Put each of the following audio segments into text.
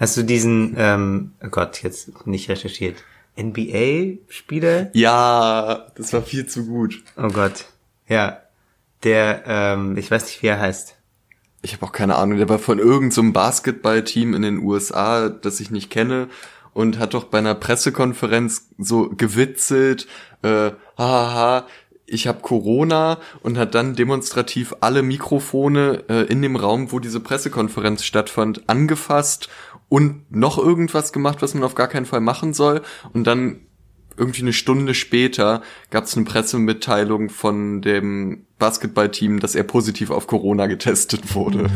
Hast du diesen, ähm, oh Gott, jetzt nicht recherchiert, NBA-Spieler? Ja, das war viel zu gut. Oh Gott, ja. Der, ähm, ich weiß nicht, wie er heißt. Ich habe auch keine Ahnung, der war von irgendeinem so Basketballteam in den USA, das ich nicht kenne und hat doch bei einer Pressekonferenz so gewitzelt, äh, haha, ich habe Corona und hat dann demonstrativ alle Mikrofone äh, in dem Raum, wo diese Pressekonferenz stattfand, angefasst und noch irgendwas gemacht, was man auf gar keinen Fall machen soll. Und dann irgendwie eine Stunde später gab es eine Pressemitteilung von dem Basketballteam, dass er positiv auf Corona getestet wurde.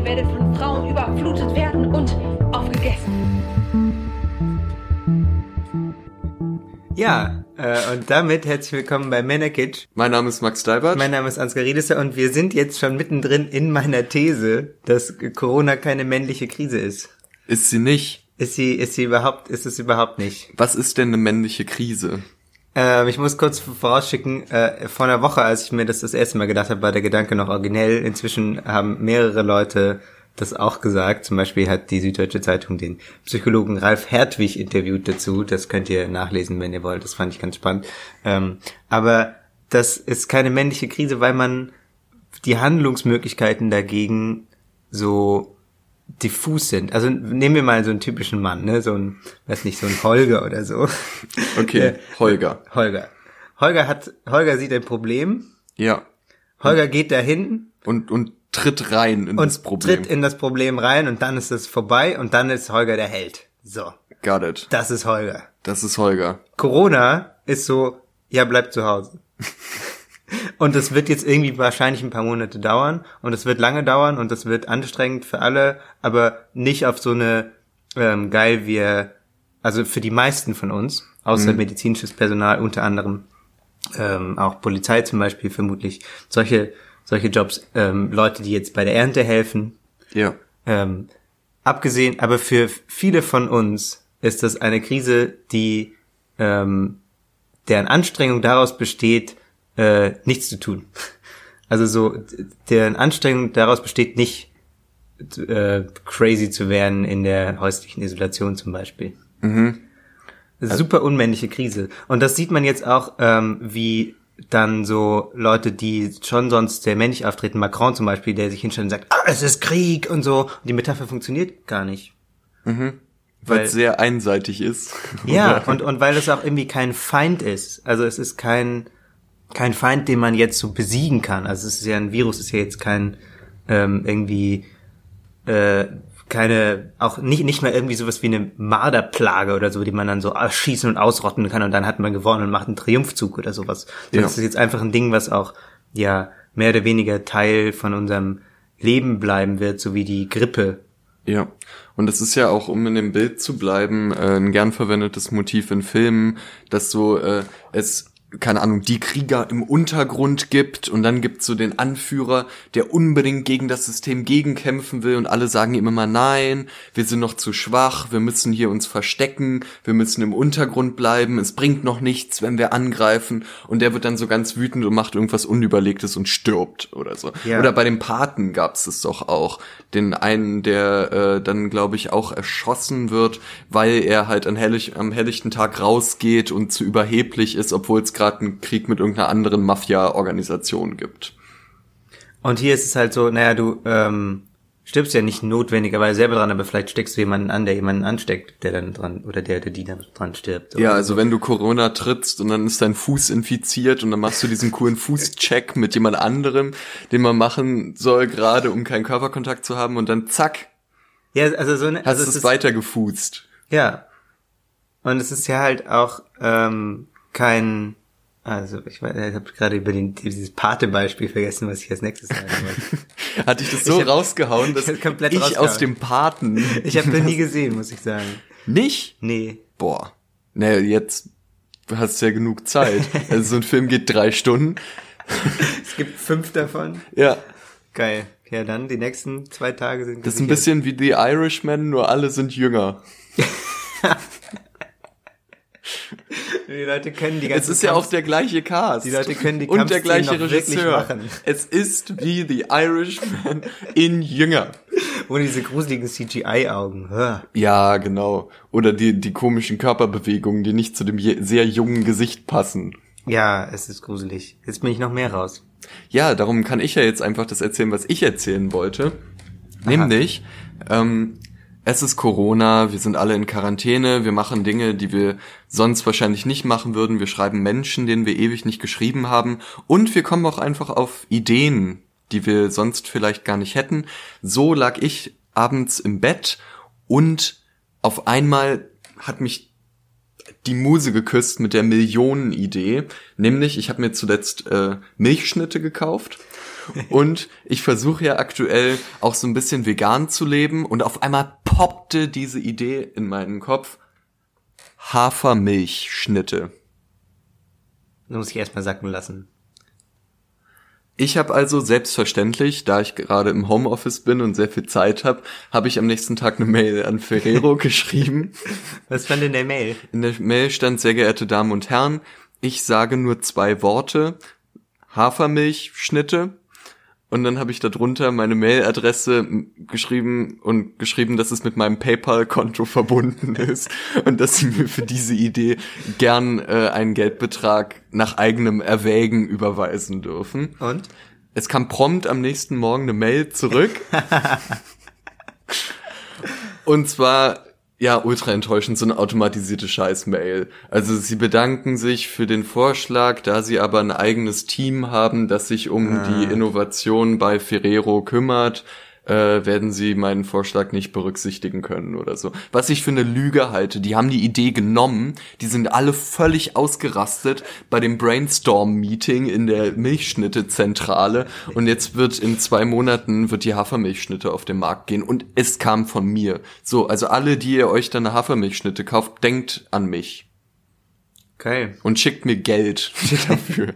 ihr werdet von Frauen überflutet werden und aufgegessen. Ja, äh, und damit herzlich willkommen bei Männerkitsch. Mein Name ist Max Steibert. Mein Name ist Ansgar Riedesser und wir sind jetzt schon mittendrin in meiner These, dass Corona keine männliche Krise ist. Ist sie nicht? Ist sie, ist sie überhaupt, ist es überhaupt nicht. Was ist denn eine männliche Krise? Ähm, ich muss kurz vorausschicken, äh, vor einer Woche, als ich mir das das erste Mal gedacht habe, war der Gedanke noch originell. Inzwischen haben mehrere Leute das auch gesagt. Zum Beispiel hat die Süddeutsche Zeitung den Psychologen Ralf Hertwig interviewt dazu. Das könnt ihr nachlesen, wenn ihr wollt. Das fand ich ganz spannend. Ähm, aber das ist keine männliche Krise, weil man die Handlungsmöglichkeiten dagegen so diffus sind. Also nehmen wir mal so einen typischen Mann, ne, so ein, weiß nicht, so ein Holger oder so. Okay, Holger. Holger. Holger hat, Holger sieht ein Problem. Ja. Holger geht dahin. Und, und tritt rein in und das Problem. tritt in das Problem rein und dann ist es vorbei und dann ist Holger der Held. So. Got it. Das ist Holger. Das ist Holger. Corona ist so, ja, bleib zu Hause. Und es wird jetzt irgendwie wahrscheinlich ein paar Monate dauern und es wird lange dauern und es wird anstrengend für alle, aber nicht auf so eine ähm, geil wir, also für die meisten von uns, außer mhm. medizinisches Personal, unter anderem ähm, auch Polizei zum Beispiel vermutlich, solche solche Jobs, ähm, Leute, die jetzt bei der Ernte helfen. Ja. Ähm, abgesehen, aber für viele von uns ist das eine Krise, die ähm, deren Anstrengung daraus besteht, äh, nichts zu tun. Also so, deren Anstrengung daraus besteht nicht äh, crazy zu werden in der häuslichen Isolation zum Beispiel. Mhm. Super unmännliche Krise. Und das sieht man jetzt auch, ähm, wie dann so Leute, die schon sonst sehr männlich auftreten, Macron zum Beispiel, der sich hinstellt und sagt, ah, es ist Krieg und so. Und die Metapher funktioniert gar nicht. Mhm. Weil es sehr einseitig ist. Ja, und, und weil es auch irgendwie kein Feind ist. Also es ist kein, kein Feind, den man jetzt so besiegen kann. Also es ist ja ein Virus, ist ja jetzt kein ähm, irgendwie äh, keine, auch nicht, nicht mal irgendwie sowas wie eine Marderplage oder so, die man dann so schießen und ausrotten kann und dann hat man gewonnen und macht einen Triumphzug oder sowas. Ja. Das ist jetzt einfach ein Ding, was auch, ja, mehr oder weniger Teil von unserem Leben bleiben wird, so wie die Grippe. Ja. Und das ist ja auch, um in dem Bild zu bleiben, äh, ein gern verwendetes Motiv in Filmen, dass so äh, es keine Ahnung, die Krieger im Untergrund gibt und dann gibt's so den Anführer, der unbedingt gegen das System gegenkämpfen will und alle sagen ihm immer nein, wir sind noch zu schwach, wir müssen hier uns verstecken, wir müssen im Untergrund bleiben, es bringt noch nichts, wenn wir angreifen und der wird dann so ganz wütend und macht irgendwas Unüberlegtes und stirbt oder so. Ja. Oder bei dem Paten gab's es doch auch, den einen, der äh, dann glaube ich auch erschossen wird, weil er halt an hellig, am helllichten Tag rausgeht und zu überheblich ist, obwohl es gerade einen Krieg mit irgendeiner anderen Mafia-Organisation gibt. Und hier ist es halt so, naja, du ähm, stirbst ja nicht notwendigerweise selber dran, aber vielleicht steckst du jemanden an, der jemanden ansteckt, der dann dran, oder der, der die dann dran stirbt. Ja, also so. wenn du Corona trittst und dann ist dein Fuß infiziert und dann machst du diesen coolen Fußcheck mit jemand anderem, den man machen soll, gerade um keinen Körperkontakt zu haben und dann zack. Ja, also so eine, hast also es, es weiter gefußt. Ja. Und es ist ja halt auch ähm, kein also ich, ich habe gerade über den, dieses Pate-Beispiel vergessen, was ich als nächstes sagen wollte. Hatte ich das so ich hab, rausgehauen, dass ich, ich aus dem Paten... Ich habe den nie gesehen, muss ich sagen. Nicht? Nee. Boah. Naja, jetzt hast du ja genug Zeit. Also so ein Film geht drei Stunden. es gibt fünf davon. Ja. Geil. Ja, dann die nächsten zwei Tage sind. Das ist ein bisschen wie The Irishman, nur alle sind jünger. Die Leute können die Es ganzen ist ja auch Kampf- der gleiche Cast. Die Leute können die Und der gleiche Regisseur. machen. Es ist wie The Irishman in jünger. ohne diese gruseligen CGI-Augen. Ja, genau. Oder die, die komischen Körperbewegungen, die nicht zu dem sehr jungen Gesicht passen. Ja, es ist gruselig. Jetzt bin ich noch mehr raus. Ja, darum kann ich ja jetzt einfach das erzählen, was ich erzählen wollte. Nämlich, ähm, es ist Corona, wir sind alle in Quarantäne, wir machen Dinge, die wir sonst wahrscheinlich nicht machen würden. Wir schreiben Menschen, denen wir ewig nicht geschrieben haben. Und wir kommen auch einfach auf Ideen, die wir sonst vielleicht gar nicht hätten. So lag ich abends im Bett und auf einmal hat mich die Muse geküsst mit der Millionenidee. Nämlich, ich habe mir zuletzt äh, Milchschnitte gekauft. Und ich versuche ja aktuell auch so ein bisschen vegan zu leben. Und auf einmal poppte diese Idee in meinen Kopf. Hafermilchschnitte. Das muss ich erstmal sacken lassen. Ich habe also selbstverständlich, da ich gerade im Homeoffice bin und sehr viel Zeit habe, habe ich am nächsten Tag eine Mail an Ferrero geschrieben. Was stand in der Mail? In der Mail stand, sehr geehrte Damen und Herren, ich sage nur zwei Worte, Hafermilchschnitte. Und dann habe ich darunter meine Mailadresse geschrieben und geschrieben, dass es mit meinem PayPal-Konto verbunden ist und dass sie mir für diese Idee gern äh, einen Geldbetrag nach eigenem Erwägen überweisen dürfen. Und? Es kam prompt am nächsten Morgen eine Mail zurück. Und zwar, ja, ultra enttäuschend, so eine automatisierte Scheiß-Mail. Also sie bedanken sich für den Vorschlag, da sie aber ein eigenes Team haben, das sich um die Innovation bei Ferrero kümmert, äh, werden sie meinen Vorschlag nicht berücksichtigen können oder so. Was ich für eine Lüge halte. Die haben die Idee genommen, die sind alle völlig ausgerastet bei dem Brainstorm-Meeting in der Milchschnitte-Zentrale und jetzt wird in zwei Monaten wird die Hafermilchschnitte auf den Markt gehen und es kam von mir. So, also alle, die ihr euch dann eine Hafermilchschnitte kauft, denkt an mich Geil. und schickt mir Geld dafür.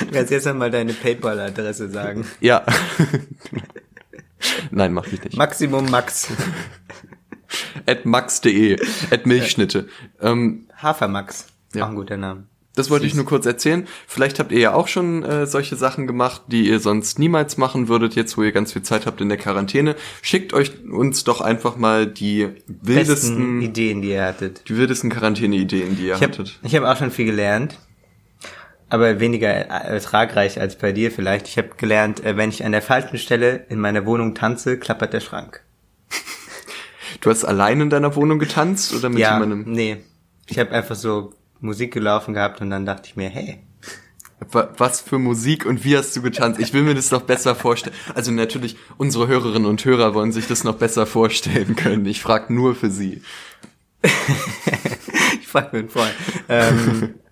Du kannst jetzt einmal deine PayPal-Adresse sagen. ja. Nein, mach ich nicht. Maximum Max. at max.de, at Milchschnitte. Ähm, Hafermax. Ja. Auch ein guter Name. das wollte ich nur kurz erzählen. Vielleicht habt ihr ja auch schon äh, solche Sachen gemacht, die ihr sonst niemals machen würdet, jetzt wo ihr ganz viel Zeit habt in der Quarantäne. Schickt euch uns doch einfach mal die Besten wildesten, Ideen, die ihr hattet. die wildesten Quarantäne-Ideen, die ihr Ich habe hattet. ich hab auch schon viel gelernt. Aber weniger ertragreich als bei dir vielleicht. Ich habe gelernt, äh, wenn ich an der falschen Stelle in meiner Wohnung tanze, klappert der Schrank. Du hast allein in deiner Wohnung getanzt oder mit ja, jemandem? nee. Ich habe einfach so Musik gelaufen gehabt und dann dachte ich mir, hey, Wa- Was für Musik und wie hast du getanzt? Ich will mir das noch besser vorstellen. Also natürlich, unsere Hörerinnen und Hörer wollen sich das noch besser vorstellen können. Ich frage nur für sie. ich frag mir einen Freund. Ähm,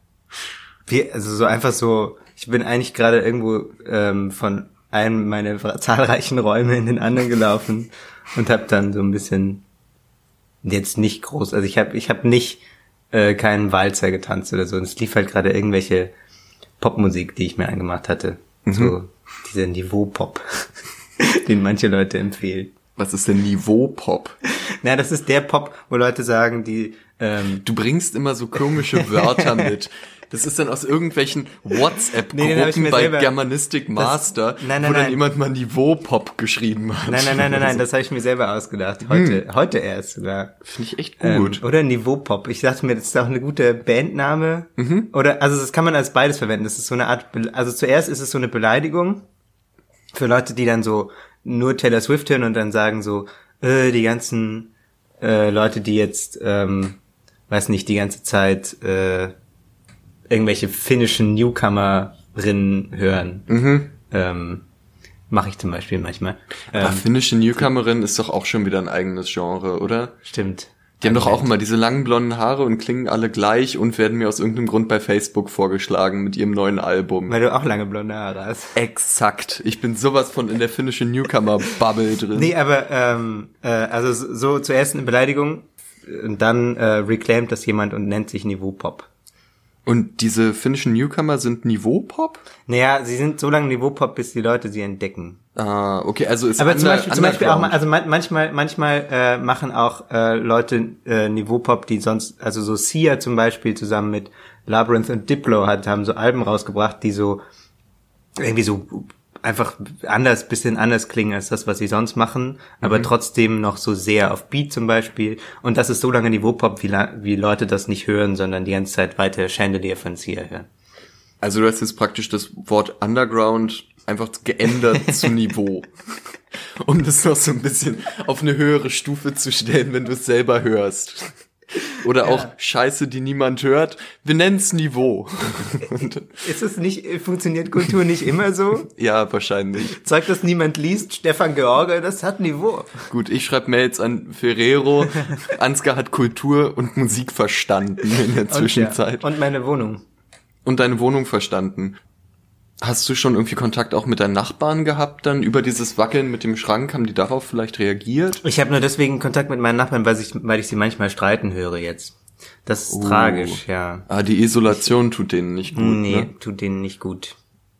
wie, also so einfach so, ich bin eigentlich gerade irgendwo ähm, von einem meiner zahlreichen Räume in den anderen gelaufen und habe dann so ein bisschen jetzt nicht groß, also ich habe ich hab nicht äh, keinen Walzer getanzt oder so. Und es lief halt gerade irgendwelche Popmusik, die ich mir angemacht hatte. So dieser Niveau-Pop, den manche Leute empfehlen. Was ist denn Niveau-Pop? Na, das ist der Pop, wo Leute sagen, die ähm, Du bringst immer so komische Wörter mit. Das ist dann aus irgendwelchen WhatsApp-Gruppen Nee, bei selber- Germanistic Master, nein, nein, wo dann nein. jemand mal Niveau-Pop geschrieben hat. Nein, nein, nein, nein, nein, das habe ich mir selber ausgedacht. Heute, heute erst sogar. Finde ich echt Ähm, gut. oder Niveau-Pop. Ich dachte mir, das ist auch eine gute Bandname. Oder, also das kann man als beides verwenden. Das ist so eine Art, Be also zuerst ist es so eine Beleidigung für Leute, die dann so nur Taylor Swift hören und dann sagen so, äh, die ganzen äh, Leute, die jetzt, ähm, weiß nicht, die ganze Zeit äh, irgendwelche finnischen Newcomerinnen hören. Ähm, Mache ich zum Beispiel manchmal. Aber Ähm, finnische Newcomerin ist doch auch schon wieder ein eigenes Genre, oder? stimmt. Die haben doch auch immer diese langen blonden Haare und klingen alle gleich und werden mir aus irgendeinem Grund bei Facebook vorgeschlagen mit ihrem neuen Album. Weil du auch lange blonde Haare hast. Exakt. Ich bin sowas von in der finnischen Newcomer-Bubble drin. Nee, aber ähm, äh, also so so zuerst eine Beleidigung und dann äh, reclaimt das jemand und nennt sich Niveau Pop. Und diese finnischen Newcomer sind Niveau-Pop? Naja, sie sind so lange Niveau-Pop, bis die Leute sie entdecken. Ah, okay, also ist Aber zum Beispiel, zum Beispiel auch, also man- manchmal, manchmal äh, machen auch äh, Leute äh, Niveau-Pop, die sonst, also so Sia zum Beispiel zusammen mit Labyrinth und Diplo hat, haben so Alben rausgebracht, die so irgendwie so einfach anders, bisschen anders klingen als das, was sie sonst machen, aber trotzdem noch so sehr auf Beat zum Beispiel. Und das ist so lange Niveau-Pop, wie, la- wie Leute das nicht hören, sondern die ganze Zeit weiter Chandelier von Sia hören. Also du hast jetzt praktisch das Wort Underground einfach geändert zu Niveau. Um das noch so ein bisschen auf eine höhere Stufe zu stellen, wenn du es selber hörst. Oder auch Scheiße, die niemand hört. Wir nennen's Niveau. Ist es nicht, funktioniert Kultur nicht immer so? ja, wahrscheinlich. Zeug, das niemand liest, Stefan George, das hat Niveau. Gut, ich schreibe Mails an Ferrero. Ansgar hat Kultur und Musik verstanden in der Zwischenzeit. Und, ja. und meine Wohnung. und deine Wohnung verstanden. Hast du schon irgendwie Kontakt auch mit deinen Nachbarn gehabt dann über dieses Wackeln mit dem Schrank? Haben die darauf vielleicht reagiert? Ich habe nur deswegen Kontakt mit meinen Nachbarn, weil ich, weil ich sie manchmal streiten höre jetzt. Das ist Oh. tragisch, ja. Ah, die Isolation tut denen nicht gut. nee, Ne? tut denen nicht gut.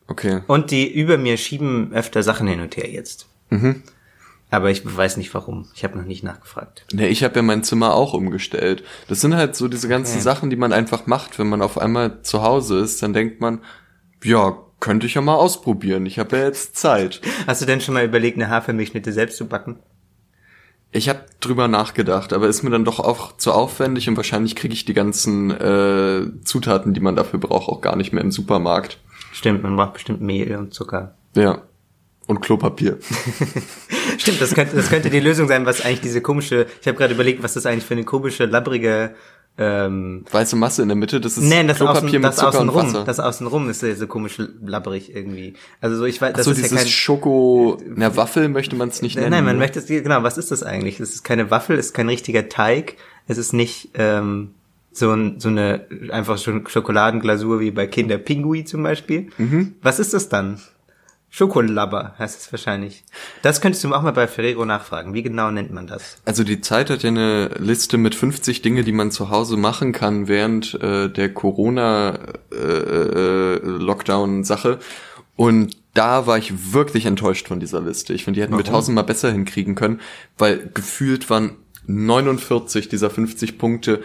Okay. Und die über mir schieben öfter Sachen hin und her jetzt. Mhm. Aber ich weiß nicht warum. Ich habe noch nicht nachgefragt. Nee, ich habe ja mein Zimmer auch umgestellt. Das sind halt so diese ganzen Okay. Sachen, die man einfach macht, wenn man auf einmal zu Hause ist. Dann denkt man, ja, könnte ich ja mal ausprobieren. Ich habe ja jetzt Zeit. Hast du denn schon mal überlegt, eine Hafermilchschnitte selbst zu backen? Ich habe drüber nachgedacht, aber ist mir dann doch auch zu aufwendig und wahrscheinlich kriege ich die ganzen äh, Zutaten, die man dafür braucht, auch gar nicht mehr im Supermarkt. Stimmt, man braucht bestimmt Mehl und Zucker. Ja. Und Klopapier. Stimmt, das könnte, das könnte die Lösung sein, was eigentlich diese komische, ich habe gerade überlegt, was das eigentlich für eine komische, labbrige, ähm, Weiße Masse in der Mitte, das ist nee, das Klopapier außen, mit das Zucker und außenrum, Wasser. das außenrum ist ja so komisch labbrig irgendwie. Also so, ich weiß, das so ist dieses ja kein, Schoko, na Waffel möchte man es nicht nein, nennen. nein, man möchte es, genau, was ist das eigentlich? Es ist keine Waffel, es ist kein richtiger Teig, es ist nicht, ähm, so, ein, so eine einfach schon Schokoladenglasur wie bei Kinder Pinguin zum Beispiel. Mhm. Was ist das dann? Schokolabber heißt es wahrscheinlich. Das könntest du auch mal bei Ferrero nachfragen. Wie genau nennt man das? Also die Zeit hat ja eine Liste mit 50 Dinge, die man zu Hause machen kann während äh, der Corona-Lockdown-Sache. Und da war ich wirklich enttäuscht von dieser Liste. Ich finde, die hätten wir Warum? tausendmal besser hinkriegen können, weil gefühlt waren 49 dieser 50 Punkte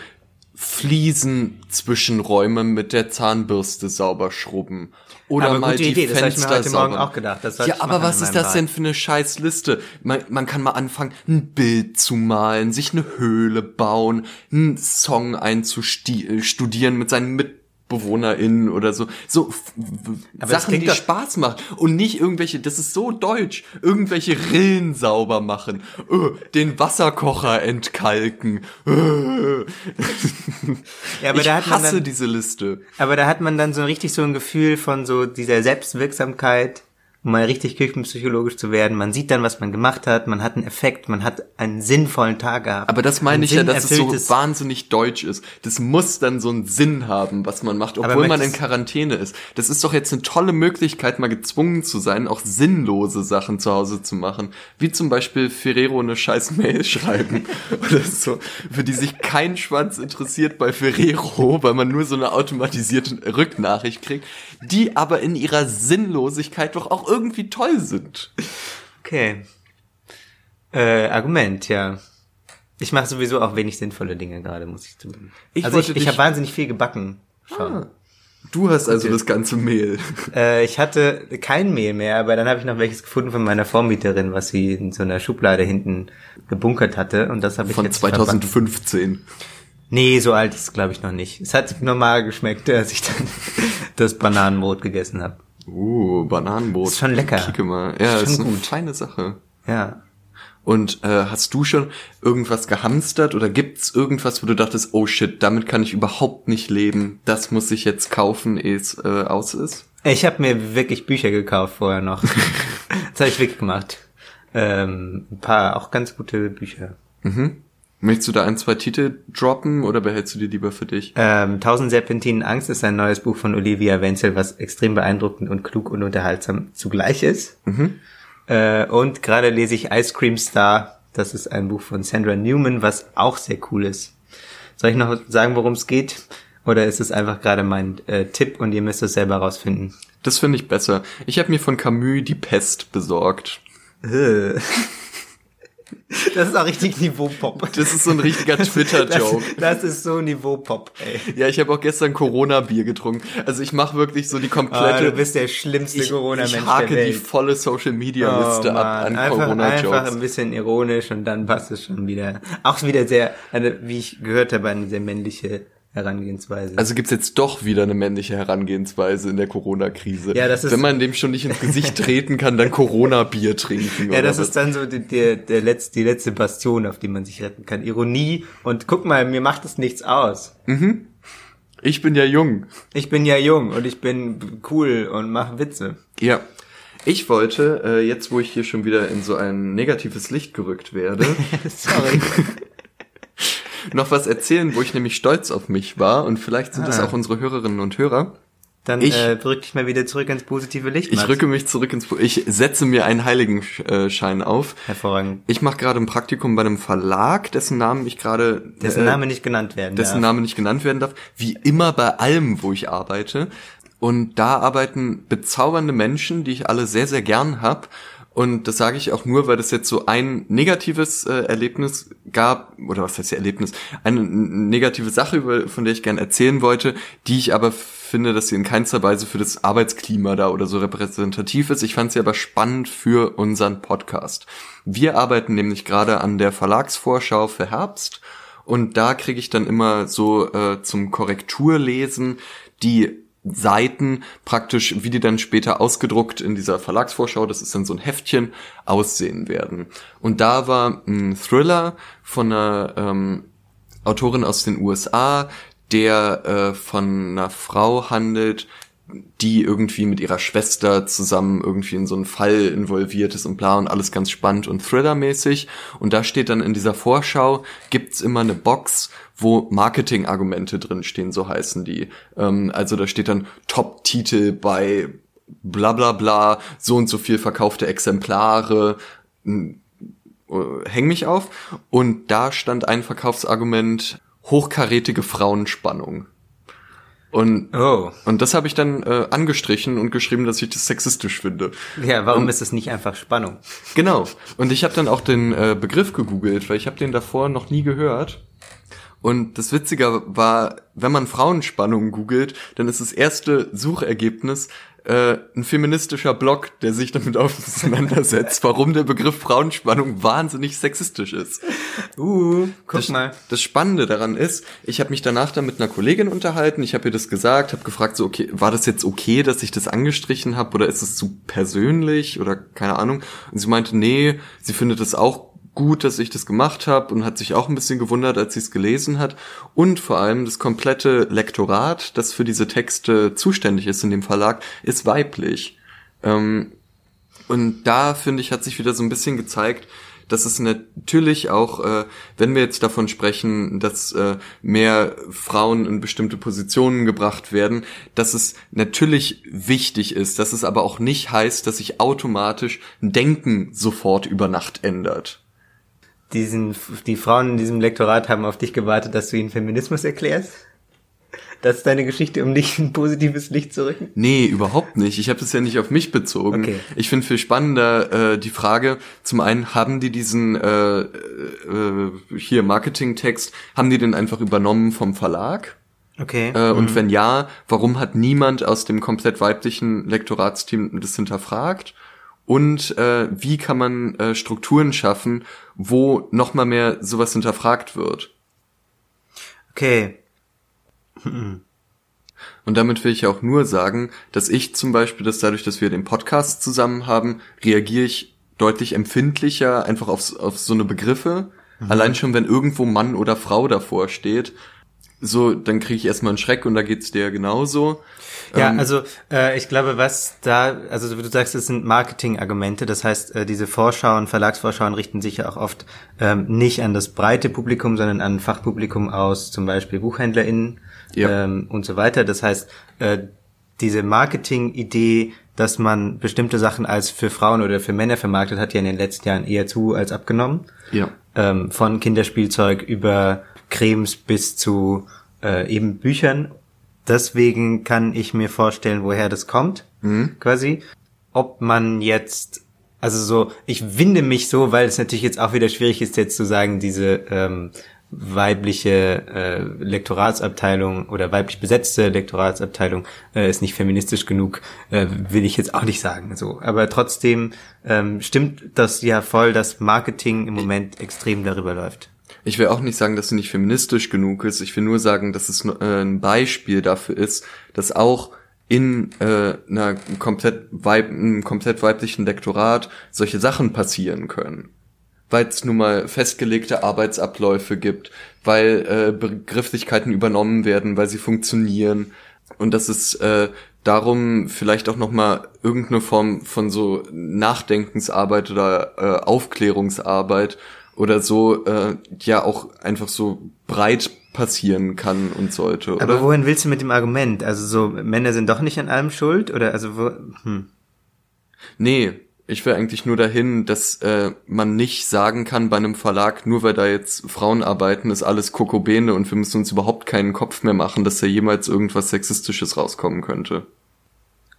Fliesen zwischen Räumen mit der Zahnbürste sauber schrubben. Oder Aber mal die Idee, das hab ich mir Fenster heute Morgen sauber auch gedacht. Das ja, aber was ist das denn Bad. für eine scheiß Liste? Man, man kann mal anfangen, ein Bild zu malen, sich eine Höhle bauen, einen Song einzustudieren mit seinen MitbewohnerInnen oder so. So Aber Sachen, die Spaß machen. Und nicht irgendwelche, das ist so deutsch, irgendwelche Rillen sauber machen, äh, den Wasserkocher entkalken. Äh. Ja, aber ich da hat man hasse dann, diese Liste. aber da hat man dann so richtig so ein Gefühl von so dieser Selbstwirksamkeit, um mal richtig küchenpsychologisch zu werden. Man sieht dann, was man gemacht hat, man hat einen Effekt, man hat einen sinnvollen Tag gehabt. Aber das meine Ein ich ja, dass es so wahnsinnig deutsch ist. Das muss dann so einen Sinn haben, was man macht, obwohl man in Quarantäne ist. Das ist doch jetzt eine tolle Möglichkeit, mal gezwungen zu sein, auch sinnlose Sachen zu Hause zu machen. Wie zum Beispiel Ferrero eine scheiß Mail schreiben oder so, für die sich kein Schwanz interessiert bei Ferrero, weil man nur so eine automatisierte Rücknachricht kriegt, die aber in ihrer Sinnlosigkeit doch auch irgendwie toll sind. Okay. Äh, Argument, ja. Ich mache sowieso auch wenig sinnvolle Dinge gerade, muss ich zugeben. Ich also ich, ich habe wahnsinnig viel gebacken. Schon. Du hast also das ganze Mehl. Äh, ich hatte kein Mehl mehr, aber dann habe ich noch welches gefunden von meiner Vormieterin, was sie in so einer Schublade hinten gebunkert hatte. Und das habe ich Von jetzt verbacken. 2015. Nee, so alt ist es glaube ich noch nicht. Es hat normal geschmeckt, als ich dann das Bananenbrot gegessen habe. Uh, Bananenbrot. Ist schon lecker. Kicke mal. Ja, Ist ist, eine gut. feine Sache. Ja. Und äh, hast du schon irgendwas gehamstert oder gibt's irgendwas, wo du dachtest, oh shit, damit kann ich überhaupt nicht leben, das muss ich jetzt kaufen, ehe es äh, aus ist? Ich habe mir wirklich Bücher gekauft vorher noch. das habe ich wirklich gemacht. Ähm, ein paar auch ganz gute Bücher. Möchtest du da ein, zwei Titel droppen oder behältst du die lieber für dich? Ähm, Tausend Serpentinen Angst ist ein neues Buch von Olivia Wenzel, was extrem beeindruckend und klug und unterhaltsam zugleich ist. Äh, und gerade lese ich Ice Cream Star. Das ist ein Buch von Sandra Newman, was auch sehr cool ist. Soll ich noch sagen, worum es geht? Oder ist es einfach gerade mein äh, Tipp und ihr müsst es selber rausfinden? Das finde ich besser. Ich habe mir von Camus die Pest besorgt. Das ist auch richtig Niveau-Pop. Das ist so ein richtiger Twitter-Joke. Das, das, ist so Niveau-Pop, ey. Ja, ich habe auch gestern Corona-Bier getrunken. Also ich mache wirklich so die komplette... Ah, du bist der schlimmste Corona-Mensch Ich hake die volle Social-Media-Liste oh, ab an Corona-Jokes. Einfach ein bisschen ironisch und dann passt es schon wieder. Auch wieder sehr, eine, wie ich gehört habe, eine sehr männliche Herangehensweise. Also gibt's jetzt doch wieder eine männliche Herangehensweise in der Corona-Krise. Ja, das ist Wenn man dem schon nicht ins Gesicht treten kann, dann Corona-Bier trinken. ja, das was? ist dann so die, der, der letzte, die letzte Bastion, auf die man sich retten kann. Ironie und guck mal, mir macht es nichts aus. Mhm. Ich bin ja jung. Ich bin ja jung und ich bin cool und mache Witze. Ja. Ich wollte, äh, jetzt wo ich hier schon wieder in so ein negatives Licht gerückt werde, Sorry. noch was erzählen, wo ich nämlich stolz auf mich war und vielleicht sind das Ah. auch unsere Hörerinnen und Hörer. Dann Ich- äh, rück dich mal wieder zurück ins positive Licht. Ich Mats. rücke mich zurück ins, ich setze mir einen Heiligenschein auf. Hervorragend. Ich mache gerade ein Praktikum bei einem Verlag, dessen Namen ich gerade, Dessen äh, Name nicht genannt werden dessen darf. Name nicht genannt werden darf, wie immer bei allem, wo ich arbeite. Und da arbeiten bezaubernde Menschen, die ich alle sehr, sehr gern hab. Und das sage ich auch nur, weil das jetzt so ein negatives äh, Erlebnis gab, oder was heißt ja Erlebnis, eine negative Sache, über, von der ich gern erzählen wollte, die ich aber finde, dass sie in keinster Weise für das Arbeitsklima da oder so repräsentativ ist. Ich fand sie aber spannend für unseren Podcast. Wir arbeiten nämlich gerade an der Verlagsvorschau für Herbst und da kriege ich dann immer so äh, zum Korrekturlesen die Seiten praktisch, wie die dann später ausgedruckt in dieser Verlagsvorschau, das ist dann so ein Heftchen, aussehen werden. Und da war ein Thriller von einer ähm, Autorin aus den USA, der äh, von einer Frau handelt, die irgendwie mit ihrer Schwester zusammen irgendwie in so einen Fall involviert ist und bla und alles ganz spannend und thrillermäßig. Und da steht dann in dieser Vorschau, gibt's immer eine Box, wo Marketingargumente drinstehen, so heißen die. Ähm, also da steht dann Top-Titel bei bla bla bla, so und so viel verkaufte Exemplare, n- äh, häng mich auf. Und da stand ein Verkaufsargument, hochkarätige Frauenspannung. Und Oh. und das habe ich dann äh, angestrichen und geschrieben, dass ich das sexistisch finde. Ja, warum ist es nicht einfach Spannung? Genau. Und ich habe dann auch den äh, Begriff gegoogelt, weil ich habe den davor noch nie gehört. Und das Witzige war, wenn man Frauenspannung googelt, dann ist das erste Suchergebnis äh, ein feministischer Blog, der sich damit auseinandersetzt, warum der Begriff Frauenspannung wahnsinnig sexistisch ist. Uh, guck das, mal. Das Spannende daran ist, ich habe mich danach dann mit einer Kollegin unterhalten, ich habe ihr das gesagt, habe gefragt, so okay, war das jetzt okay, dass ich das angestrichen habe oder ist es zu persönlich oder keine Ahnung? Und sie meinte, nee, sie findet es auch gut, dass ich das gemacht habe und hat sich auch ein bisschen gewundert, als sie es gelesen hat. Und vor allem das komplette Lektorat, das für diese Texte zuständig ist in dem Verlag, ist weiblich. Ähm, und da, finde ich, hat sich wieder so ein bisschen gezeigt, dass es natürlich auch, äh, wenn wir jetzt davon sprechen, dass äh, mehr Frauen in bestimmte Positionen gebracht werden, dass es natürlich wichtig ist, dass es aber auch nicht heißt, dass sich automatisch Denken sofort über Nacht ändert. Diesen, die Frauen in diesem Lektorat haben auf dich gewartet, dass du ihnen Feminismus erklärst? Das ist deine Geschichte, um dich in ein positives Licht zu rücken? Nee, überhaupt nicht. Ich habe das ja nicht auf mich bezogen. Okay. Ich finde viel spannender äh, die Frage, zum einen haben die diesen äh, äh, hier Marketingtext, haben die den einfach übernommen vom Verlag? Okay. Äh, Und wenn ja, warum hat niemand aus dem komplett weiblichen Lektoratsteam das hinterfragt? Und äh, wie kann man äh, Strukturen schaffen, wo noch mal mehr sowas hinterfragt wird? Okay. Und damit will ich auch nur sagen, dass ich zum Beispiel, dass dadurch, dass wir den Podcast zusammen haben, reagiere ich deutlich empfindlicher einfach auf, auf so eine Begriffe. Allein schon, wenn irgendwo Mann oder Frau davor steht, so, dann kriege ich erstmal einen Schreck und da geht's dir genauso. Ja, Ähm, also äh, ich glaube, was da, also wie du sagst, es sind Marketingargumente. Das heißt, äh, diese Vorschauen, Verlagsvorschauen richten sich ja auch oft ähm, nicht an das breite Publikum, sondern an Fachpublikum aus, zum Beispiel BuchhändlerInnen Ja. ähm, und so weiter. Das heißt, äh, diese Marketing-Idee, dass man bestimmte Sachen als für Frauen oder für Männer vermarktet, hat ja in den letzten Jahren eher zu als abgenommen Ja. ähm, von Kinderspielzeug über Cremes bis zu äh, eben Büchern. Deswegen kann ich mir vorstellen, woher das kommt, quasi. Ob man jetzt, also so, ich winde mich so, weil es natürlich jetzt auch wieder schwierig ist, jetzt zu sagen, diese ähm, weibliche äh, Lektoratsabteilung oder weiblich besetzte Lektoratsabteilung äh, ist nicht feministisch genug, äh, will ich jetzt auch nicht sagen. So, aber trotzdem ähm, stimmt das ja voll, dass Marketing im Moment extrem darüber läuft. Ich will auch nicht sagen, dass sie nicht feministisch genug ist. Ich will nur sagen, dass es äh, ein Beispiel dafür ist, dass auch in äh, einer komplett weib einem komplett weiblichen Lektorat solche Sachen passieren können. Weil es nun mal festgelegte Arbeitsabläufe gibt, weil äh, Begrifflichkeiten übernommen werden, weil sie funktionieren. Und dass es äh, darum vielleicht auch nochmal irgendeine Form von so Nachdenkensarbeit oder äh, Aufklärungsarbeit oder so äh, ja auch einfach so breit passieren kann und sollte. Oder? Aber wohin willst du mit dem Argument? Also so Männer sind doch nicht an allem schuld oder also wo, hm. Nee, ich will eigentlich nur dahin, dass äh, man nicht sagen kann bei einem Verlag, nur weil da jetzt Frauen arbeiten, ist alles Kokobene und wir müssen uns überhaupt keinen Kopf mehr machen, dass da jemals irgendwas Sexistisches rauskommen könnte.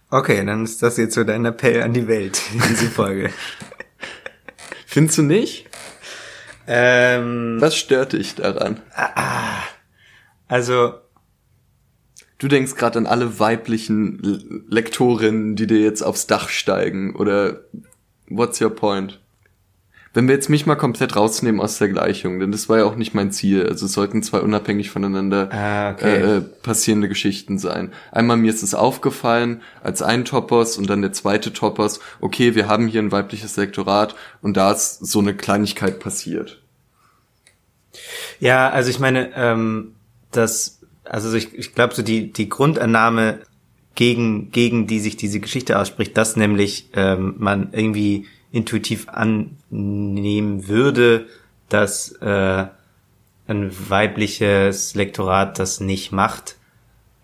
Okay, dann ist das jetzt so dein Appell an die Welt, diese Folge. Findest du nicht? Ähm, Was stört dich daran? also Du denkst gerade an alle weiblichen Lektorinnen, die dir jetzt aufs Dach steigen, oder what's your point? Wenn wir jetzt mich mal komplett rausnehmen aus der Gleichung, denn das war ja auch nicht mein Ziel. Also es sollten zwei unabhängig voneinander Ah, okay. äh, äh, passierende Geschichten sein. Einmal mir ist es aufgefallen als ein Topos und dann der zweite Topos, okay, wir haben hier ein weibliches Lektorat und da ist so eine Kleinigkeit passiert. Ja, also ich meine, ähm, das, also ich, ich glaube so die die Grundannahme gegen gegen die sich diese Geschichte ausspricht, dass nämlich ähm, man irgendwie intuitiv annehmen würde, dass äh, ein weibliches Lektorat das nicht macht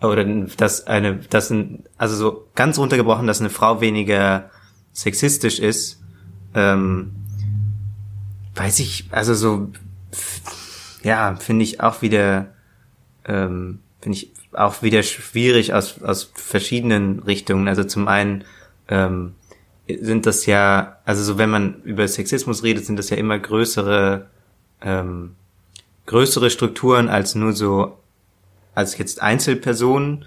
oder dass eine, dass ein, also so ganz runtergebrochen, dass eine Frau weniger sexistisch ist, ähm, weiß ich, also so ja, finde ich auch wieder, ähm, finde ich auch wieder schwierig aus, aus verschiedenen Richtungen. Also zum einen ähm, sind das ja, also so wenn man über Sexismus redet, sind das ja immer größere, ähm, größere Strukturen als nur so, als jetzt Einzelpersonen.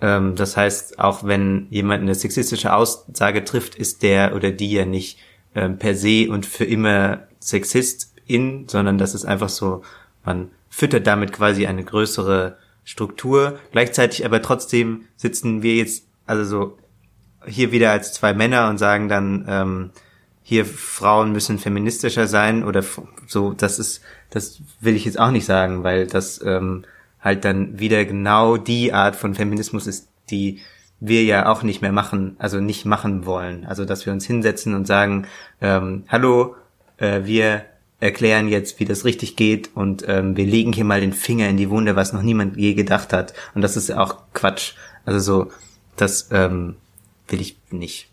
Ähm, das heißt, auch wenn jemand eine sexistische Aussage trifft, ist der oder die ja nicht ähm, per se und für immer Sexistin, sondern das ist einfach so, man füttert damit quasi eine größere Struktur. Gleichzeitig aber trotzdem sitzen wir jetzt, also so hier wieder als zwei Männer und sagen dann, ähm, hier Frauen müssen feministischer sein oder so, das ist, das will ich jetzt auch nicht sagen, weil das ähm, halt dann wieder genau die Art von Feminismus ist, die wir ja auch nicht mehr machen, also nicht machen wollen. Also dass wir uns hinsetzen und sagen, ähm, hallo, äh, wir erklären jetzt, wie das richtig geht und ähm, wir legen hier mal den Finger in die Wunde, was noch niemand je gedacht hat. Und das ist auch Quatsch. Also so, das ähm, will ich nicht.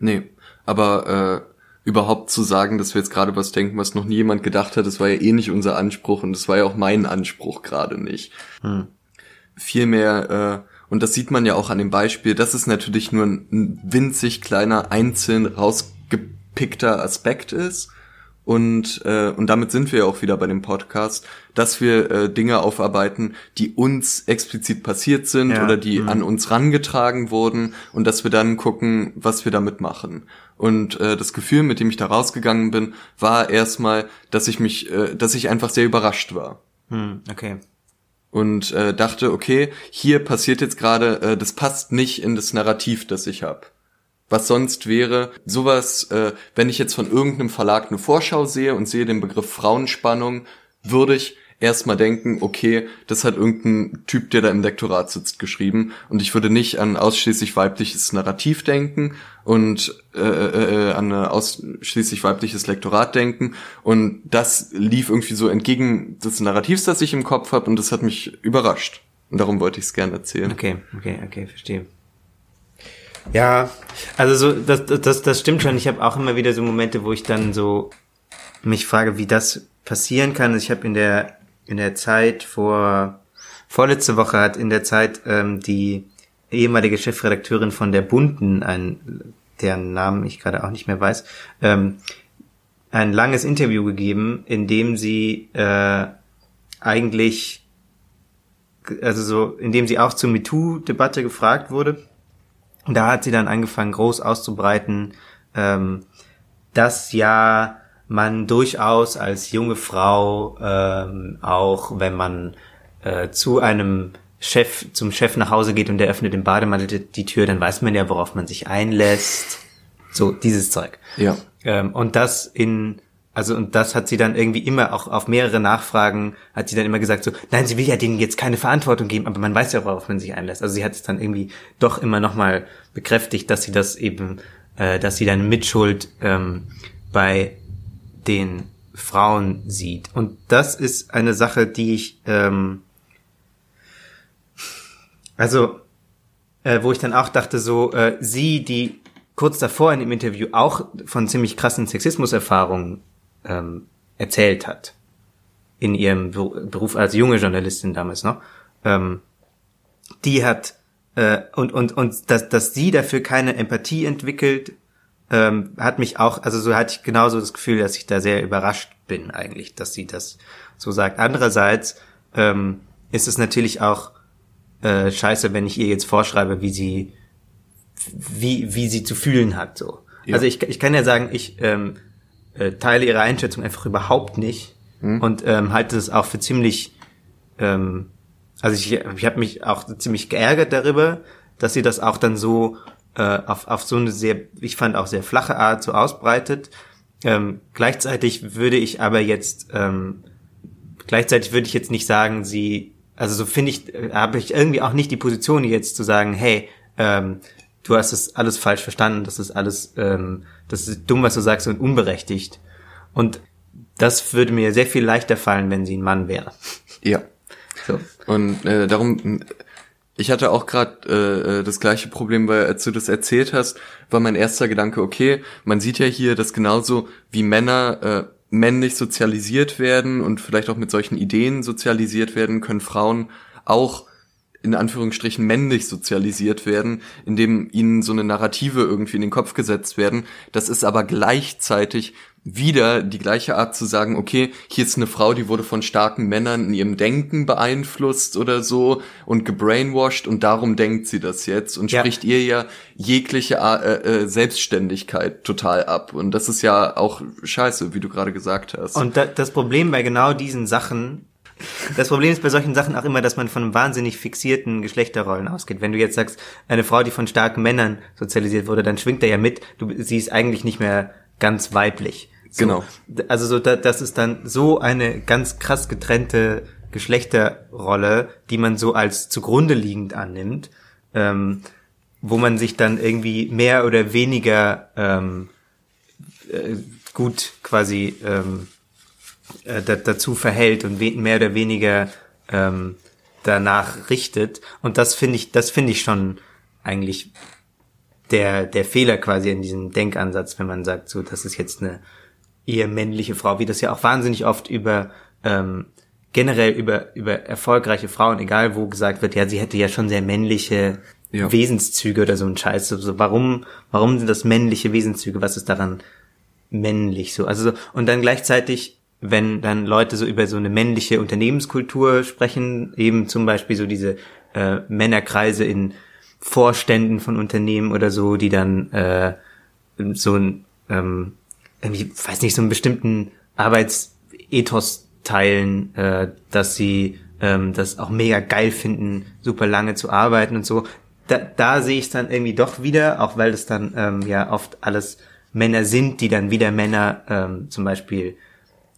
Nee, aber äh, überhaupt zu sagen, dass wir jetzt gerade was denken, was noch nie jemand gedacht hat, das war ja eh nicht unser Anspruch und das war ja auch mein Anspruch gerade nicht. Vielmehr, äh, und das sieht man ja auch an dem Beispiel, das ist natürlich nur ein, ein winzig kleiner, einzeln rausgepickter Aspekt ist. Und, äh, und damit sind wir ja auch wieder bei dem Podcast, dass wir äh, Dinge aufarbeiten, die uns explizit passiert sind Ja, oder die an uns rangetragen wurden und dass wir dann gucken, was wir damit machen. Und äh, das Gefühl, mit dem ich da rausgegangen bin, war erstmal, dass ich mich, äh, dass ich einfach sehr überrascht war Hm, okay. und äh, dachte, okay, hier passiert jetzt gerade, äh, das passt nicht in das Narrativ, das ich habe. Was sonst wäre, sowas, äh, wenn ich jetzt von irgendeinem Verlag eine Vorschau sehe und sehe den Begriff Frauenspannung, würde ich erstmal denken, okay, das hat irgendein Typ, der da im Lektorat sitzt, geschrieben. Und ich würde nicht an ausschließlich weibliches Narrativ denken und äh, äh, äh, an ausschließlich weibliches Lektorat denken. Und das lief irgendwie so entgegen des Narrativs, das ich im Kopf habe, und das hat mich überrascht. Und darum wollte ich es gerne erzählen. Okay, okay, okay, verstehe. Ja, also so, das, das, das stimmt schon. Ich habe auch immer wieder so Momente, wo ich dann so mich frage, wie das passieren kann. Also Ich habe in der in der Zeit vor vorletzte Woche hat in der Zeit ähm, die ehemalige Chefredakteurin von der Bunden, ein, deren Namen ich gerade auch nicht mehr weiß, ähm, ein langes Interview gegeben, in dem sie äh, eigentlich, also so, in dem sie auch zur MeToo-Debatte gefragt wurde. Und da hat sie dann angefangen, groß auszubreiten, ähm, dass ja man durchaus als junge Frau ähm, auch, wenn man äh, zu einem Chef, zum Chef nach Hause geht und der öffnet im Bademantel die Tür, dann weiß man ja, worauf man sich einlässt. So, dieses Zeug. Ja. Ähm, und das in, also und das hat sie dann irgendwie immer auch auf mehrere Nachfragen hat sie dann immer gesagt so, nein, sie will ja denen jetzt keine Verantwortung geben, aber man weiß ja, worauf man sich einlässt. Also sie hat es dann irgendwie doch immer nochmal bekräftigt, dass sie das eben, äh, dass sie dann Mitschuld ähm, bei den Frauen sieht. Und das ist eine Sache, die ich, ähm, also, äh, wo ich dann auch dachte, so, äh, sie, die kurz davor in dem Interview auch von ziemlich krassen Sexismuserfahrungen ähm, erzählt hat, in ihrem Beruf als junge Journalistin damals noch, ähm, die hat äh, und und und dass dass sie dafür keine Empathie entwickelt, ähm, hat mich auch, also so hatte ich genauso das Gefühl, dass ich da sehr überrascht bin eigentlich, dass sie das so sagt. Andererseits ähm, ist es natürlich auch äh, scheiße, wenn ich ihr jetzt vorschreibe, wie sie wie wie sie zu fühlen hat so. Ja. Also ich, ich kann ja sagen, ich ähm, äh, teile ihre Einschätzung einfach überhaupt nicht hm. und ähm, halte es auch für ziemlich ähm, also ich, ich habe mich auch ziemlich geärgert darüber, dass sie das auch dann so äh, auf, auf so eine sehr, ich fand auch sehr flache Art so ausbreitet. Ähm, gleichzeitig würde ich aber jetzt, ähm, gleichzeitig würde ich jetzt nicht sagen, sie, also so finde ich, äh, habe ich irgendwie auch nicht die Position jetzt zu sagen, hey, ähm, du hast es alles falsch verstanden, das ist alles, ähm, das ist dumm, was du sagst und unberechtigt. Und das würde mir sehr viel leichter fallen, wenn sie ein Mann wäre. Ja. So. Und äh, darum ich hatte auch gerade äh, äh, das gleiche Problem, weil als du das erzählt hast, war mein erster Gedanke, okay, man sieht ja hier, dass genauso wie Männer äh, männlich sozialisiert werden und vielleicht auch mit solchen Ideen sozialisiert werden, können Frauen auch in Anführungsstrichen männlich sozialisiert werden, indem ihnen so eine Narrative irgendwie in den Kopf gesetzt werden. Das ist aber gleichzeitig wieder die gleiche Art zu sagen, okay, hier ist eine Frau, die wurde von starken Männern in ihrem Denken beeinflusst oder so und gebrainwashed und darum denkt sie das jetzt und ja. spricht ihr ja jegliche äh, äh, Selbstständigkeit total ab. Und das ist ja auch scheiße, wie du gerade gesagt hast. Und da, das Problem bei genau diesen Sachen das Problem ist bei solchen Sachen auch immer, dass man von wahnsinnig fixierten Geschlechterrollen ausgeht. Wenn du jetzt sagst, eine Frau, die von starken Männern sozialisiert wurde, dann schwingt er ja mit, du, sie ist eigentlich nicht mehr ganz weiblich. So, genau. Also so, da, das ist dann so eine ganz krass getrennte Geschlechterrolle, die man so als zugrunde liegend annimmt, ähm, wo man sich dann irgendwie mehr oder weniger ähm, äh, gut quasi ähm, äh, dazu verhält und mehr oder weniger ähm, danach richtet. Und das finde ich, das finde ich schon eigentlich der, der Fehler quasi in diesem Denkansatz, wenn man sagt, so, das ist jetzt eine eher männliche Frau, wie das ja auch wahnsinnig oft über ähm, generell über über erfolgreiche Frauen, egal wo gesagt wird, ja, sie hätte ja schon sehr männliche ja. Wesenszüge oder so ein Scheiß. So, warum warum sind das männliche Wesenszüge? Was ist daran männlich so? Also so, und dann gleichzeitig, wenn dann Leute so über so eine männliche Unternehmenskultur sprechen, eben zum Beispiel so diese äh, Männerkreise in Vorständen von Unternehmen oder so, die dann äh, so ein ähm, irgendwie, weiß nicht, so einen bestimmten Arbeitsethos teilen, äh, dass sie ähm, das auch mega geil finden, super lange zu arbeiten und so. Da, da sehe ich es dann irgendwie doch wieder, auch weil es dann ähm, ja oft alles Männer sind, die dann wieder Männer ähm, zum Beispiel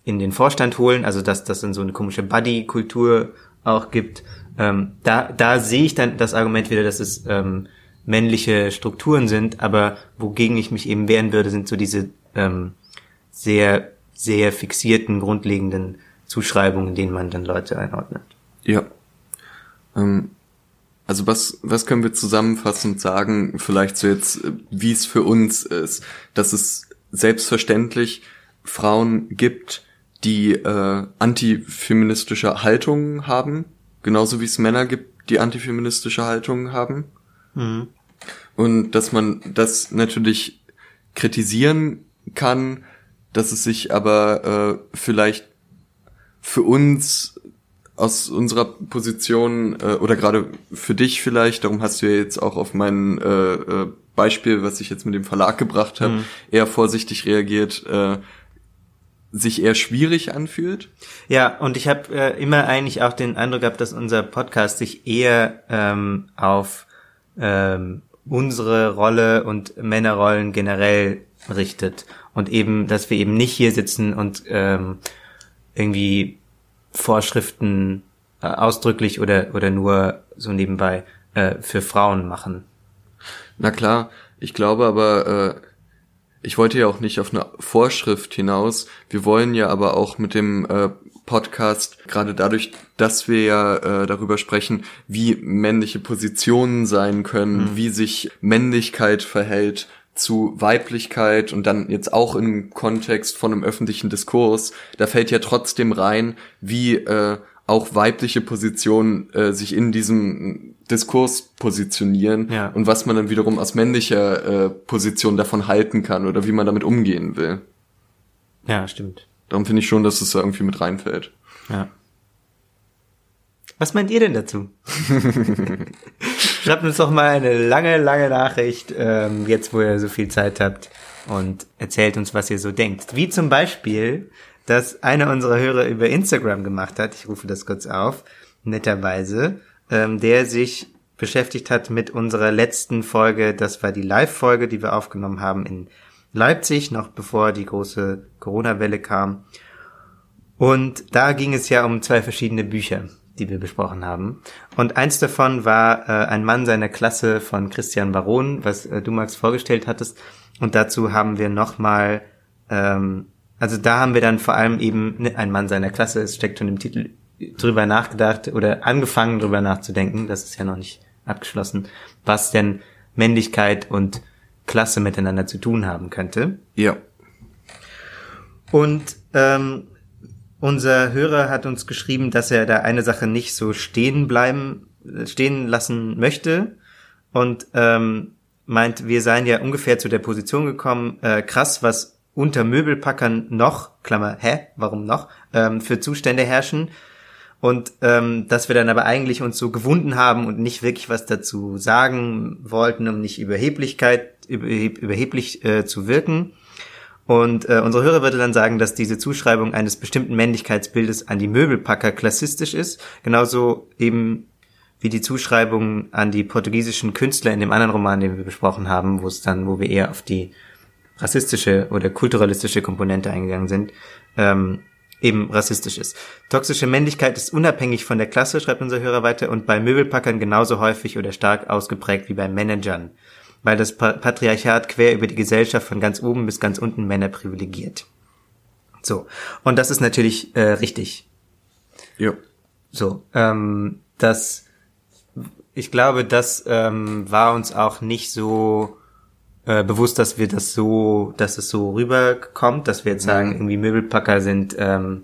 in den Vorstand holen, also dass das dann so eine komische Buddy-Kultur auch gibt. Ähm, da, da sehe ich dann das Argument wieder, dass es ähm, männliche Strukturen sind, aber wogegen ich mich eben wehren würde, sind so diese ähm, sehr, sehr fixierten, grundlegenden Zuschreibungen, denen man dann Leute einordnet. Ja. Ähm, also was, was können wir zusammenfassend sagen, vielleicht so jetzt, wie es für uns ist, dass es selbstverständlich Frauen gibt, die äh, antifeministische Haltungen haben, genauso wie es Männer gibt, die antifeministische Haltungen haben. Mhm. Und dass man das natürlich kritisieren kann, dass es sich aber äh, vielleicht für uns aus unserer Position äh, oder gerade für dich vielleicht, darum hast du ja jetzt auch auf mein äh, äh, Beispiel, was ich jetzt mit dem Verlag gebracht habe, Mhm. eher vorsichtig reagiert, äh, sich eher schwierig anfühlt. Ja, und ich habe äh, immer eigentlich auch den Eindruck gehabt, dass unser Podcast sich eher ähm, auf ähm, unsere Rolle und Männerrollen generell richtet. Und eben, dass wir eben nicht hier sitzen und ähm, irgendwie Vorschriften äh, ausdrücklich oder, oder nur so nebenbei äh, für Frauen machen. Na klar, ich glaube aber, äh, ich wollte ja auch nicht auf eine Vorschrift hinaus. Wir wollen ja aber auch mit dem äh, Podcast, gerade dadurch, dass wir ja äh, darüber sprechen, wie männliche Positionen sein können, wie sich Männlichkeit verhält zu Weiblichkeit und dann jetzt auch im Kontext von einem öffentlichen Diskurs, da fällt ja trotzdem rein, wie äh, auch weibliche Positionen äh, sich in diesem Diskurs positionieren Ja. und was man dann wiederum aus männlicher äh, Position davon halten kann oder wie man damit umgehen will. Ja, stimmt. Darum finde ich schon, dass es da irgendwie mit reinfällt. Ja. Was meint ihr denn dazu? Schreibt uns doch mal eine lange, lange Nachricht, ähm, jetzt wo ihr so viel Zeit habt und erzählt uns, was ihr so denkt. Wie zum Beispiel, dass einer unserer Hörer über Instagram gemacht hat, ich rufe das kurz auf, netterweise, ähm, der sich beschäftigt hat mit unserer letzten Folge, das war die Live-Folge, die wir aufgenommen haben in Leipzig, noch bevor die große Corona-Welle kam. Und da ging es ja um zwei verschiedene Bücher, die wir besprochen haben. Und eins davon war äh, Ein Mann seiner Klasse von Christian Baron, was äh, du, Max, vorgestellt hattest. Und dazu haben wir nochmal, ähm, also da haben wir dann vor allem eben ne, Ein Mann seiner Klasse, es steckt schon im Titel, drüber nachgedacht oder angefangen drüber nachzudenken, das ist ja noch nicht abgeschlossen, was denn Männlichkeit und Klasse miteinander zu tun haben könnte. Ja. Und ähm, unser Hörer hat uns geschrieben, dass er da eine Sache nicht so stehen bleiben, stehen lassen möchte und ähm, meint, wir seien ja ungefähr zu der Position gekommen, äh, krass, was unter Möbelpackern noch, Klammer, hä, warum noch, ähm, für Zustände herrschen. Und ähm, dass wir dann aber eigentlich uns so gewunden haben und nicht wirklich was dazu sagen wollten, um nicht Überheblichkeit, überheb, überheblich äh, zu wirken. Und äh, unsere Hörer würde dann sagen, dass diese Zuschreibung eines bestimmten Männlichkeitsbildes an die Möbelpacker klassistisch ist, genauso eben wie die Zuschreibung an die portugiesischen Künstler in dem anderen Roman, den wir besprochen haben, wo es dann, wo wir eher auf die rassistische oder kulturalistische Komponente eingegangen sind, ähm, eben rassistisch ist. Toxische Männlichkeit ist unabhängig von der Klasse, schreibt unser Hörer weiter, und bei Möbelpackern genauso häufig oder stark ausgeprägt wie bei Managern, weil das Pa- Patriarchat quer über die Gesellschaft von ganz oben bis ganz unten Männer privilegiert. So, und das ist natürlich äh, richtig. Ja. So, ähm, das, ich glaube, das ähm, war uns auch nicht so äh, bewusst, dass wir das so, dass es so rüberkommt, dass wir jetzt sagen, irgendwie Möbelpacker sind ähm,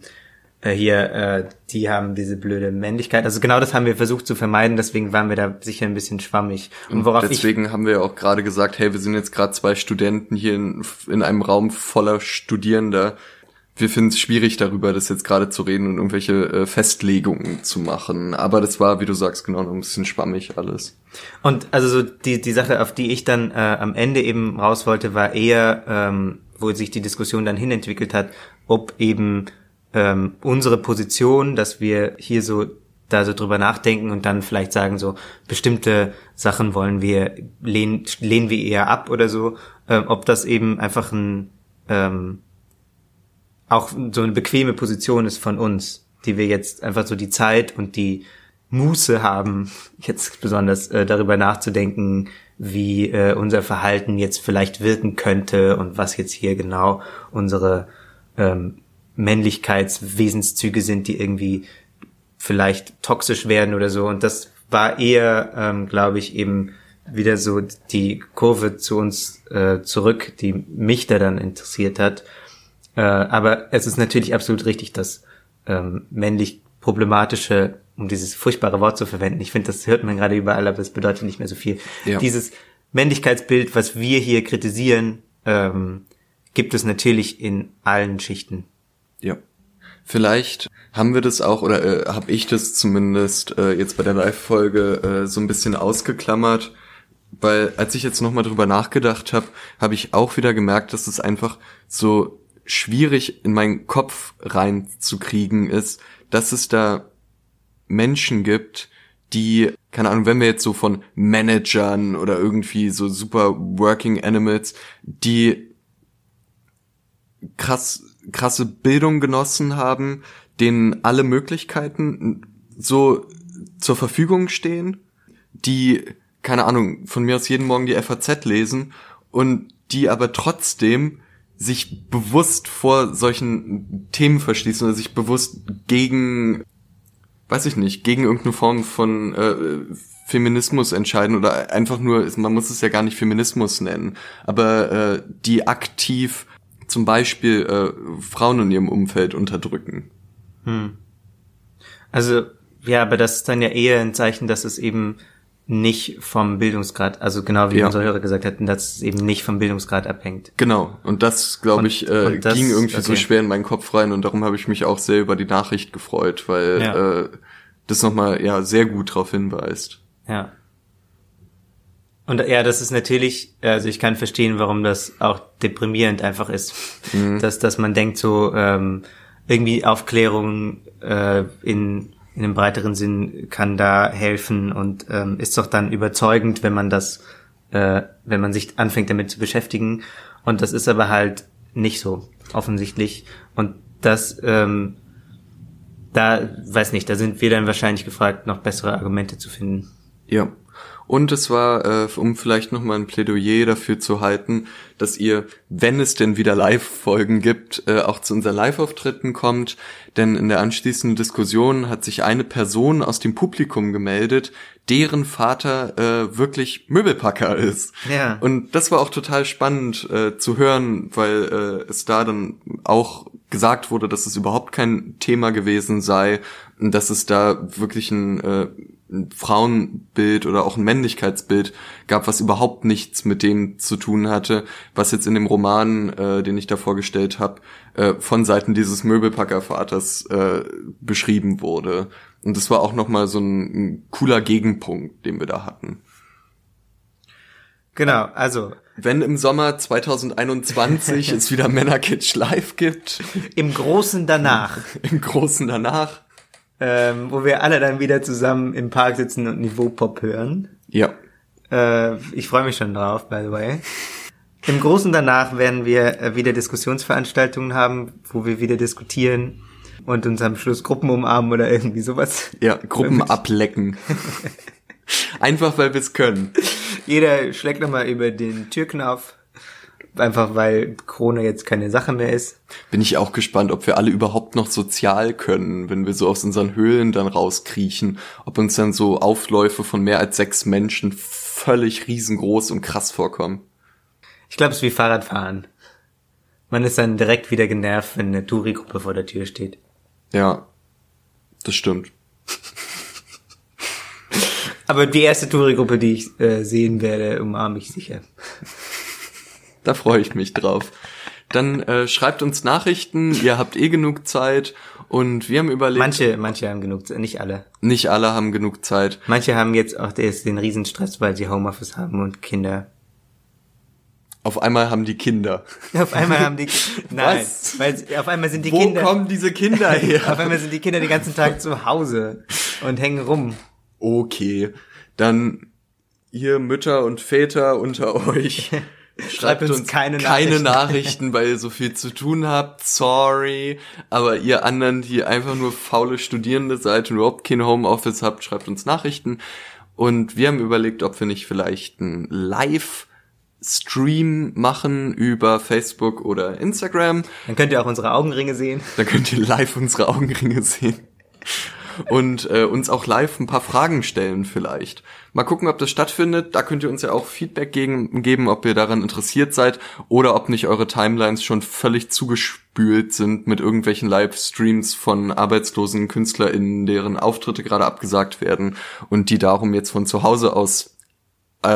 äh, hier, äh, die haben diese blöde Männlichkeit. Also genau das haben wir versucht zu vermeiden, deswegen waren wir da sicher ein bisschen schwammig. Und worauf ich Deswegen haben wir ja auch gerade gesagt, hey, wir sind jetzt gerade zwei Studenten hier in, in einem Raum voller Studierender. Wir finden es schwierig darüber, das jetzt gerade zu reden und irgendwelche äh, Festlegungen zu machen. Aber das war, wie du sagst, genau noch ein bisschen schwammig alles. Und also so die, die Sache, auf die ich dann äh, am Ende eben raus wollte, war eher, ähm, wo sich die Diskussion dann hinentwickelt hat, ob eben ähm, unsere Position, dass wir hier so da so drüber nachdenken und dann vielleicht sagen, so bestimmte Sachen wollen wir, lehnen, lehnen wir eher ab oder so, ähm, ob das eben einfach ein ähm, auch so eine bequeme Position ist von uns, die wir jetzt einfach so die Zeit und die Muße haben, jetzt besonders äh, darüber nachzudenken, wie äh, unser Verhalten jetzt vielleicht wirken könnte und was jetzt hier genau unsere ähm, Männlichkeitswesenszüge sind, die irgendwie vielleicht toxisch werden oder so. Und das war eher, ähm, glaube ich, eben wieder so die Kurve zu uns äh, zurück, die mich da dann interessiert hat. Äh, aber es ist natürlich absolut richtig, dass ähm, männlich problematische um dieses furchtbare Wort zu verwenden. Ich finde, das hört man gerade überall, aber es bedeutet nicht mehr so viel. Ja. Dieses Männlichkeitsbild, was wir hier kritisieren, ähm, gibt es natürlich in allen Schichten. Ja. Vielleicht haben wir das auch, oder äh, habe ich das zumindest äh, jetzt bei der Live-Folge äh, so ein bisschen ausgeklammert, weil als ich jetzt nochmal drüber nachgedacht habe, habe ich auch wieder gemerkt, dass es einfach so schwierig in meinen Kopf reinzukriegen ist, dass es da Menschen gibt, die, keine Ahnung, wenn wir jetzt so von Managern oder irgendwie so super Working Animals, die krass, krasse Bildung genossen haben, denen alle Möglichkeiten so zur Verfügung stehen, die, keine Ahnung, von mir aus jeden Morgen die FAZ lesen und die aber trotzdem sich bewusst vor solchen Themen verschließen oder sich bewusst gegen, weiß ich nicht, gegen irgendeine Form von äh, Feminismus entscheiden oder einfach nur, man muss es ja gar nicht Feminismus nennen, aber äh, die aktiv zum Beispiel äh, Frauen in ihrem Umfeld unterdrücken. Also, ja, aber das ist dann ja eher ein Zeichen, dass es eben nicht vom Bildungsgrad, also genau wie Ja. unser Hörer gesagt hat, dass es eben nicht vom Bildungsgrad abhängt. Genau, und das, glaube ich, äh, das- ging irgendwie so okay. schwer in meinen Kopf rein und darum habe ich mich auch sehr über die Nachricht gefreut, weil Ja. äh, das nochmal ja sehr gut darauf hinweist. Ja. Und ja, das ist natürlich, also ich kann verstehen, warum das auch deprimierend einfach ist, dass dass man denkt so ähm, irgendwie Aufklärung äh, in in einem breiteren Sinn kann da helfen und ähm, ist doch dann überzeugend, wenn man das, äh, wenn man sich anfängt damit zu beschäftigen. Und das ist aber halt nicht so offensichtlich. Und das ähm, da weiß nicht, da sind wir dann wahrscheinlich gefragt, noch bessere Argumente zu finden. Ja. Und es war, äh, um vielleicht nochmal ein Plädoyer dafür zu halten, dass ihr, wenn es denn wieder Live-Folgen gibt, äh, auch zu unseren Live-Auftritten kommt. Denn in der anschließenden Diskussion hat sich eine Person aus dem Publikum gemeldet, deren Vater äh, wirklich Möbelpacker ist. Ja. Und das war auch total spannend äh, zu hören, weil äh, es da dann auch gesagt wurde, dass es überhaupt kein Thema gewesen sei, und dass es da wirklich ein, äh, ein Frauenbild oder auch ein Männlichkeitsbild gab, was überhaupt nichts mit dem zu tun hatte, was jetzt in dem Roman, äh, den ich da vorgestellt habe, äh, von Seiten dieses Möbelpackervaters äh, beschrieben wurde. Und das war auch nochmal so ein, ein cooler Gegenpunkt, den wir da hatten. Genau, also Wenn im Sommer 2021 es wieder Männerkitsch live gibt, im Großen danach, im Großen danach. Ähm, wo wir alle dann wieder zusammen im Park sitzen und Niveau-Pop hören. Ja. Äh, ich freue mich schon drauf, by the way. Im Großen danach werden wir äh, wieder Diskussionsveranstaltungen haben, wo wir wieder diskutieren und uns am Schluss Gruppen umarmen oder irgendwie sowas. Ja, Gruppen ablecken. Einfach weil wir es können. Jeder schlägt nochmal über den Türknopf, einfach weil Corona jetzt keine Sache mehr ist. Bin ich auch gespannt, ob wir alle überhaupt noch sozial können, wenn wir so aus unseren Höhlen dann rauskriechen. Ob uns dann so Aufläufe von mehr als sechs Menschen völlig riesengroß und krass vorkommen. Ich glaube, es ist wie Fahrradfahren. Man ist dann direkt wieder genervt, wenn eine Touri-Gruppe vor der Tür steht. Ja, das stimmt. Aber die erste Touri-Gruppe, die ich äh, sehen werde, umarme ich sicher. Da freue ich mich drauf. Dann äh, schreibt uns Nachrichten, ihr habt eh genug Zeit und wir haben überlegt, Manche, manche haben genug, nicht alle. nicht alle haben genug Zeit. Manche haben jetzt auch den Riesenstress, weil sie Homeoffice haben und Kinder. Auf einmal haben die Kinder. Auf einmal haben die, nein, Was? weil auf einmal sind die Wo Kinder, kommen diese Kinder auf her? einmal sind die Kinder den ganzen Tag zu Hause und hängen rum. Okay, dann ihr Mütter und Väter unter euch. Schreibt uns uns keine keine Nachrichten. Nachrichten, weil ihr so viel zu tun habt. Sorry. Aber ihr anderen, die einfach nur faule Studierende seid und überhaupt kein Homeoffice habt, schreibt uns Nachrichten. Und wir haben überlegt, ob wir nicht vielleicht einen Live-Stream machen über Facebook oder Instagram. Dann könnt ihr auch unsere Augenringe sehen. Da könnt ihr live unsere Augenringe sehen. Und äh, uns auch live ein paar Fragen stellen vielleicht. Mal gucken, ob das stattfindet. Da könnt ihr uns ja auch Feedback gegen, geben, ob ihr daran interessiert seid oder ob nicht eure Timelines schon völlig zugespült sind mit irgendwelchen Livestreams von arbeitslosen KünstlerInnen, deren Auftritte gerade abgesagt werden und die darum jetzt von zu Hause aus äh,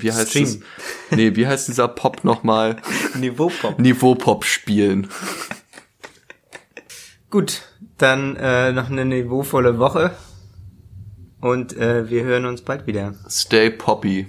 wie heißt Stream. es? Nee, wie heißt dieser Pop nochmal? Niveau-Pop. Niveau-Pop spielen. Gut, dann äh, noch eine niveauvolle Woche. Und äh, wir hören uns bald wieder. Stay poppy.